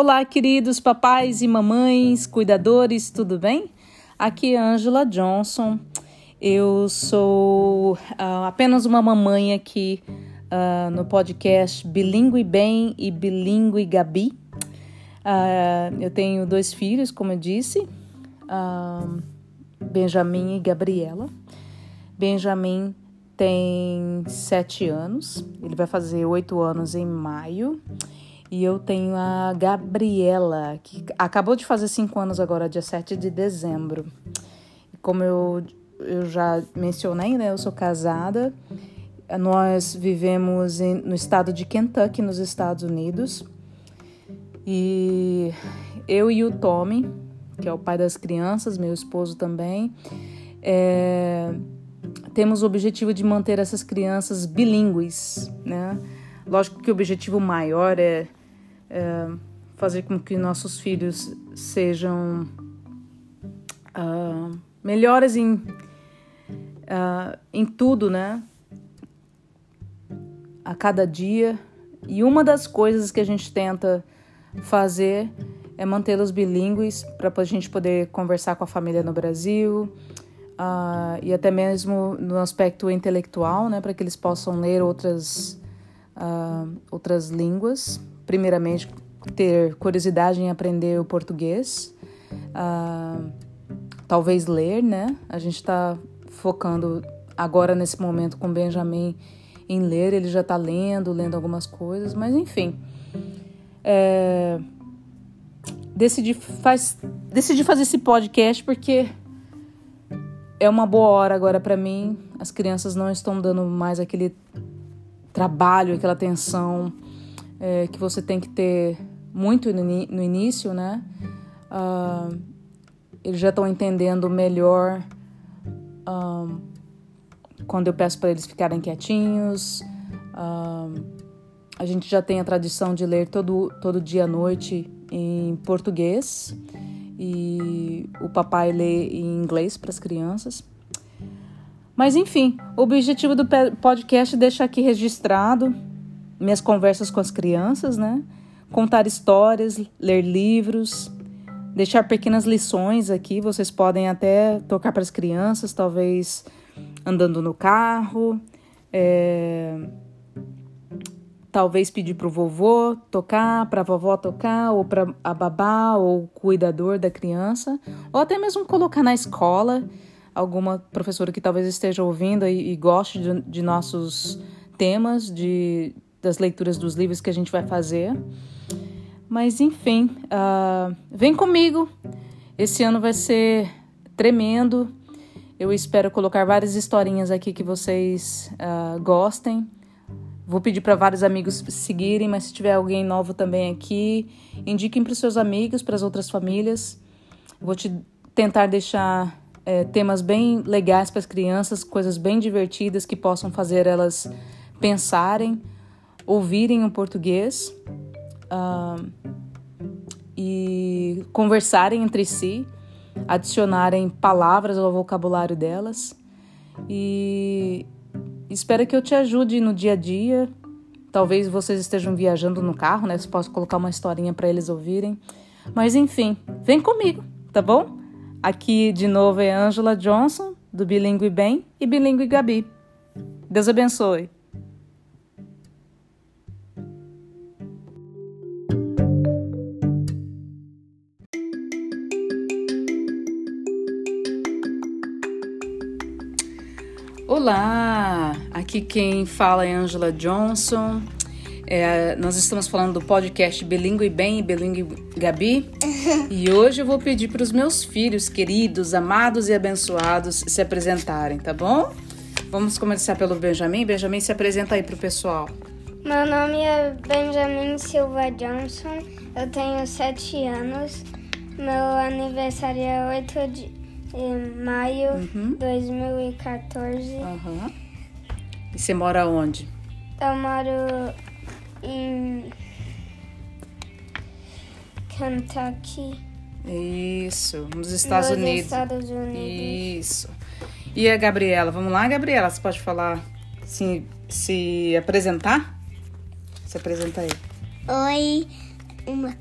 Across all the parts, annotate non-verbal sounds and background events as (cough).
Olá, queridos papais e mamães, cuidadores, tudo bem? Aqui é Angela Johnson. Eu sou uh, apenas uma mamãe aqui uh, no podcast Bilingue Bem e Bilingue Gabi. Uh, eu tenho dois filhos, como eu disse, Benjamin e Gabriela. Benjamin tem sete anos, ele vai fazer oito anos em maio. E eu tenho a Gabriela, que acabou de fazer cinco anos agora, dia 7 de dezembro. Como eu, eu já mencionei, né? Eu sou casada. Nós vivemos em, no estado de Kentucky, nos Estados Unidos. E eu e o Tommy, que é o pai das crianças, meu esposo também, é, temos o objetivo de manter essas crianças bilíngues, né? Lógico que o objetivo maior é é, fazer com que nossos filhos sejam uh, melhores em, uh, em tudo, né? A cada dia. E uma das coisas que a gente tenta fazer é mantê-los bilíngues para a gente poder conversar com a família no Brasil uh, e até mesmo no aspecto intelectual, né, para que eles possam ler outras, uh, outras línguas primeiramente, ter curiosidade em aprender o português, uh, talvez ler, né? A gente está focando agora nesse momento com Benjamin em ler, ele já está lendo, lendo algumas coisas, mas enfim. É, decidi, faz, decidi fazer esse podcast porque é uma boa hora agora para mim. As crianças não estão dando mais aquele trabalho, aquela atenção é, que você tem que ter muito no, início, né? Uh, eles já estão entendendo melhor uh, quando eu peço para eles ficarem quietinhos. Uh, a gente já tem a tradição de ler todo, todo dia à noite em português e o papai lê em inglês para as crianças. Mas enfim, o objetivo do podcast é deixar aqui registrado minhas conversas com as crianças, né? Contar histórias, ler livros, deixar pequenas lições aqui. Vocês podem até tocar para as crianças, talvez andando no carro, é... talvez pedir para o vovô tocar, para a vovó tocar, ou para a babá ou o cuidador da criança, ou até mesmo colocar na escola alguma professora que talvez esteja ouvindo e, e goste de, de nossos temas, de das leituras dos livros que a gente vai fazer. Mas enfim, uh, vem comigo. Esse ano vai ser tremendo. Eu espero colocar várias historinhas aqui que vocês uh, gostem. Vou pedir para vários amigos seguirem, mas se tiver alguém novo também aqui, indiquem para os seus amigos, para as outras famílias. Vou te tentar deixar é, temas bem legais para as crianças, coisas bem divertidas que possam fazer elas pensarem ouvirem o português uh, e conversarem entre si, adicionarem palavras ao vocabulário delas. E espero que eu te ajude no dia a dia. Talvez vocês estejam viajando no carro, né? Você posso colocar uma historinha para eles ouvirem. Mas enfim, vem comigo, tá bom? Aqui de novo é Angela Johnson, do Bilingue Bem e Bilingue Gabi. Deus abençoe. Olá, aqui quem fala é Angela Johnson. É, nós estamos falando do podcast Bilingue Bem e Bilingue Gabi. (laughs) e hoje eu vou pedir para os meus filhos queridos, amados e abençoados se apresentarem, tá bom? Vamos começar pelo Benjamin. Benjamin, se apresenta aí para o pessoal. Meu nome é Benjamin Silva Johnson, eu tenho sete anos. Meu aniversário é 8 de em maio de uhum. 2014. Uhum. E você mora onde? Eu moro em Kentucky. Isso, nos Estados nos Unidos. Estados Unidos. Isso. E a Gabriela? Vamos lá, Gabriela? Você pode falar, se, se apresentar? Se apresenta aí. Oi, Meu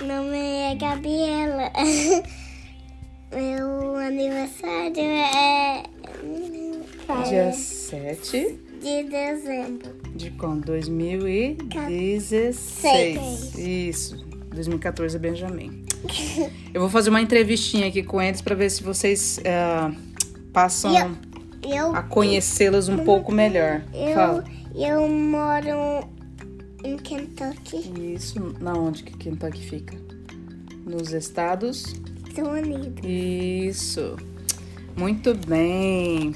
nome é Gabriela. (laughs) Meu aniversário é. Dia 7 de dezembro. De quando? 2016. Isso. 2014 é Benjamin. Eu vou fazer uma entrevistinha aqui com eles para ver se vocês uh, passam eu, eu, a conhecê-los um pouco melhor. Eu, Fala. eu moro em Kentucky. Isso. Na onde que Kentucky fica? Nos Estados Unidos. Isso. Muito bem.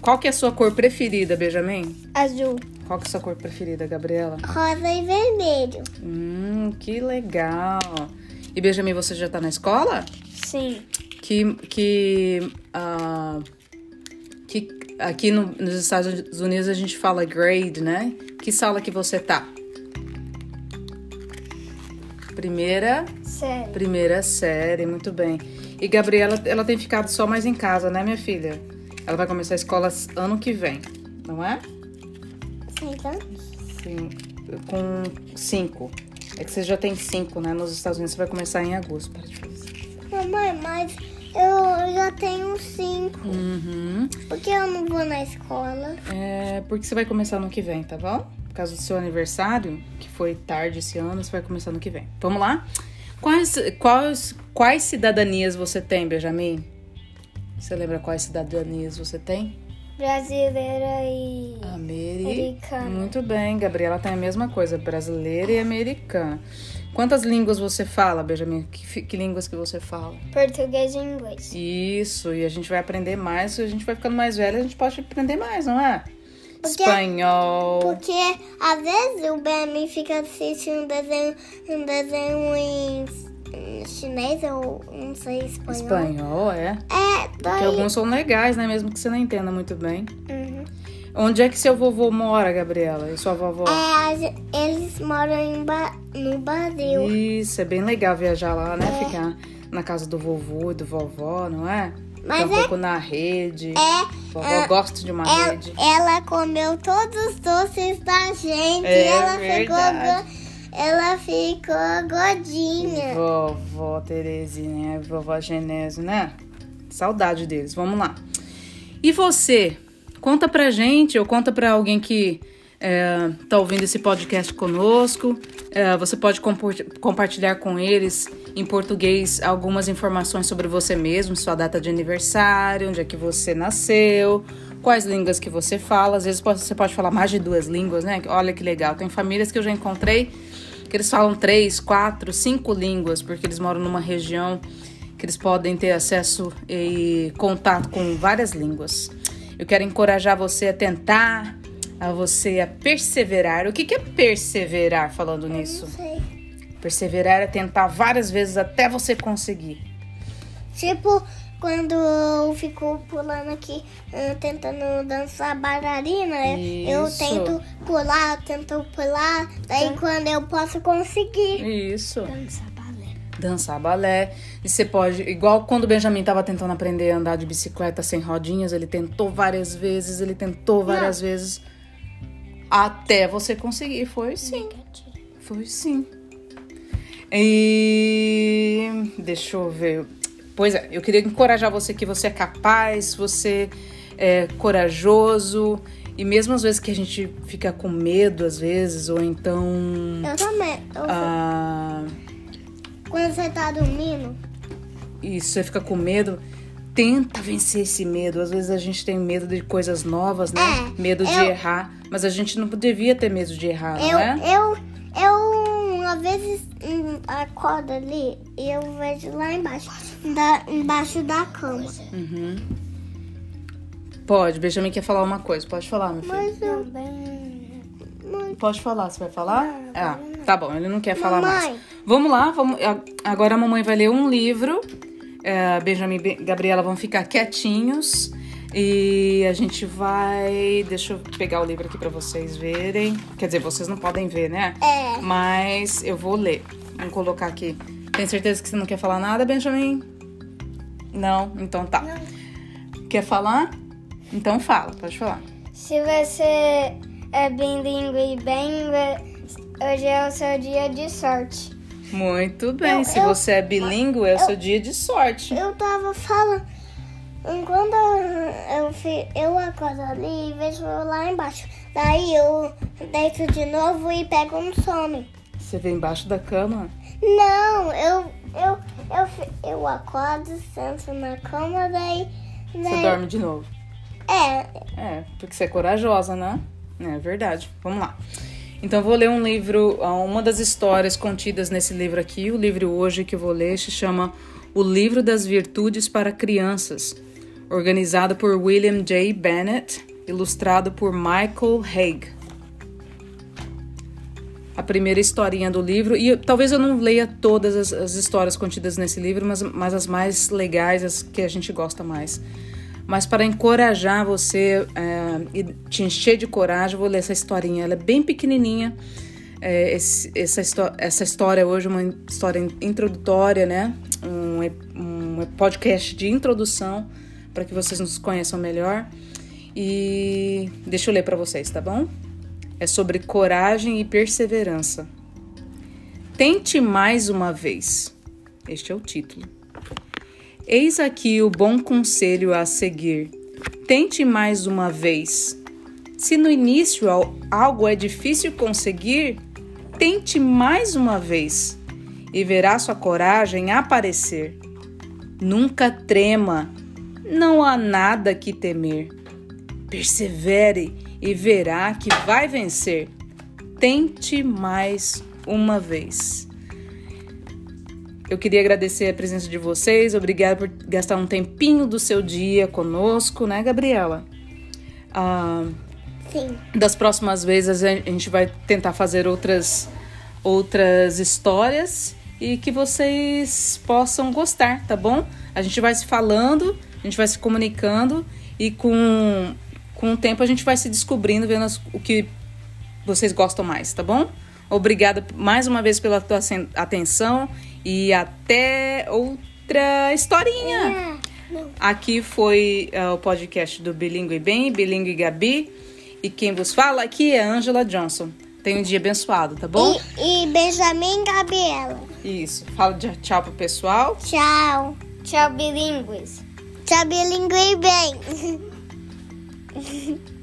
Qual que é a sua cor preferida, Benjamin? Azul. Qual que é a sua cor preferida, Gabriela? Rosa e vermelho. Hum, que legal. E Benjamin, você já tá na escola? Sim. Que, que, uh, que aqui no, nos Estados Unidos a gente fala grade, né? Que sala que você tá? Primeira série. Primeira série, muito bem. E Gabriela, ela tem ficado só mais em casa, né, minha filha? Ela vai começar a escola ano que vem, não é? Seis anos? Sim, com cinco. É que você já tem cinco, né? Nos Estados Unidos você vai começar em agosto. Para de fazer. Mamãe, mas eu já tenho cinco. Uhum. Por que eu não vou na escola? É porque você vai começar no que vem, tá bom? Causa do seu aniversário, que foi tarde esse ano, você vai começar no que vem. Vamos lá? Quais, quais, quais cidadanias você tem, Benjamin? Você lembra quais cidadanias você tem? Brasileira e americana. Muito bem, Gabriela tem a mesma coisa, brasileira e americana. Quantas línguas você fala, Benjamin? Que, que línguas que você fala? Português e inglês. Isso, e a gente vai aprender mais, a gente vai ficando mais velha, a gente pode aprender mais, não é? Porque, Espanhol. Porque às vezes o Benjamin fica assistindo um desenho, um desenho em chinês ou não sei espanhol. Espanhol, é? É, daí... Porque alguns são legais, né? Mesmo que você não entenda muito bem. Uhum. Onde é que seu vovô mora, Gabriela? E sua vovó? É, eles moram ba... no Brasil. Isso, é bem legal viajar lá, né? É. Ficar na casa do vovô e do vovó, não é? Mas um é... pouco na rede. É. Vovó é... gosta de uma é... rede. Ela comeu todos os doces da gente. É, ela verdade. ficou ela ficou gordinha. Vovó Terezinha, vovó Genésio, né? Saudade deles. Vamos lá. E você? Conta pra gente ou conta pra alguém que é, tá ouvindo esse podcast conosco. É, você pode compartilhar com eles em português algumas informações sobre você mesmo, sua data de aniversário, onde é que você nasceu, quais línguas que você fala. Às vezes você pode falar mais de duas línguas, né? Olha que legal. Tem famílias que eu já encontrei que eles falam três, quatro, cinco línguas, porque eles moram numa região que eles podem ter acesso e contato com várias línguas. Eu quero encorajar você a tentar, a você a perseverar. O que, que é perseverar falando eu nisso? Não sei. Perseverar é tentar várias vezes até você conseguir. Tipo, quando eu fico pulando aqui, eh, tentando dançar bailarina, Isso. eu tento pular, tento pular, daí quando eu posso conseguir. Isso. Dançar balé. Dançar balé. E você pode, igual quando o Benjamin estava tentando aprender a andar de bicicleta sem rodinhas, ele tentou várias vezes, ele tentou várias Não. vezes. Até você conseguir. Foi sim. Foi sim. E deixa eu ver. Pois é, eu queria encorajar você que você é capaz, você é corajoso. E mesmo às vezes que a gente fica com medo, às vezes, ou então. Eu também. Eu ah, Quando você tá dormindo. Isso, você fica com medo. Tenta vencer esse medo. Às vezes a gente tem medo de coisas novas, né? É, medo de errar. Mas a gente não devia ter medo de errar, eu, não é? Eu, às vezes, hum, acordo ali e eu vejo lá embaixo da, embaixo da cama. Uhum. Pode, Benjamin quer falar uma coisa. Pode falar, meu filho. Mas eu... Pode falar, você vai falar? Não, ah, tá bom, ele não quer falar mamãe. mais. Vamos lá, vamos. Agora a mamãe vai ler um livro. É, Benjamin e Gabriela vão ficar quietinhos. E a gente vai. Deixa eu pegar o livro aqui para vocês verem. Quer dizer, vocês não podem ver, né? É. Mas eu vou ler. Vamos colocar aqui. Tem certeza que você não quer falar nada, Benjamin? Não? Então tá. Não. Quer falar? Então fala, pode falar. Se você é bilíngue e bem, hoje é o seu dia de sorte. Muito bem. Eu, Se eu, você é bilíngue, é o seu dia de sorte. Eu tava falando. Enquanto eu, eu acordo ali e vejo lá embaixo. Daí eu deito de novo e pego um sono. Você vê embaixo da cama? Não, eu, eu, eu, eu acordo, sento na cama, daí, daí. Você dorme de novo? É. É, porque você é corajosa, né? É verdade. Vamos lá. Então, vou ler um livro, uma das histórias contidas nesse livro aqui. O livro hoje que eu vou ler se chama O Livro das Virtudes para Crianças, organizado por William J. Bennett, ilustrado por Michael Haig. A primeira historinha do livro, e talvez eu não leia todas as, as histórias contidas nesse livro, mas, mas as mais legais, as que a gente gosta mais. Mas para encorajar você é, e te encher de coragem, eu vou ler essa historinha. Ela é bem pequenininha. É, esse, essa, essa história hoje é uma história introdutória, né? Um, um podcast de introdução para que vocês nos conheçam melhor. E deixa eu ler para vocês, tá bom? É sobre coragem e perseverança. Tente mais uma vez. Este é o título. Eis aqui o bom conselho a seguir. Tente mais uma vez. Se no início algo é difícil conseguir, tente mais uma vez e verá sua coragem aparecer. Nunca trema, não há nada que temer. Persevere e verá que vai vencer. Tente mais uma vez. Eu queria agradecer a presença de vocês, obrigada por gastar um tempinho do seu dia conosco, né, Gabriela? Ah, Sim. Das próximas vezes a gente vai tentar fazer outras, outras histórias e que vocês possam gostar, tá bom? A gente vai se falando, a gente vai se comunicando e com, com o tempo a gente vai se descobrindo, vendo as, o que vocês gostam mais, tá bom? Obrigada mais uma vez pela tua atenção e até outra historinha. É, aqui foi uh, o podcast do Bilingue Bem, Bilingue Gabi. E quem vos fala aqui é Angela Johnson. Tenha um dia abençoado, tá bom? E, e Benjamin Gabriela. Isso. Fala de tchau pro pessoal. Tchau. Tchau, bilíngues. Tchau, bilingue bem. (laughs)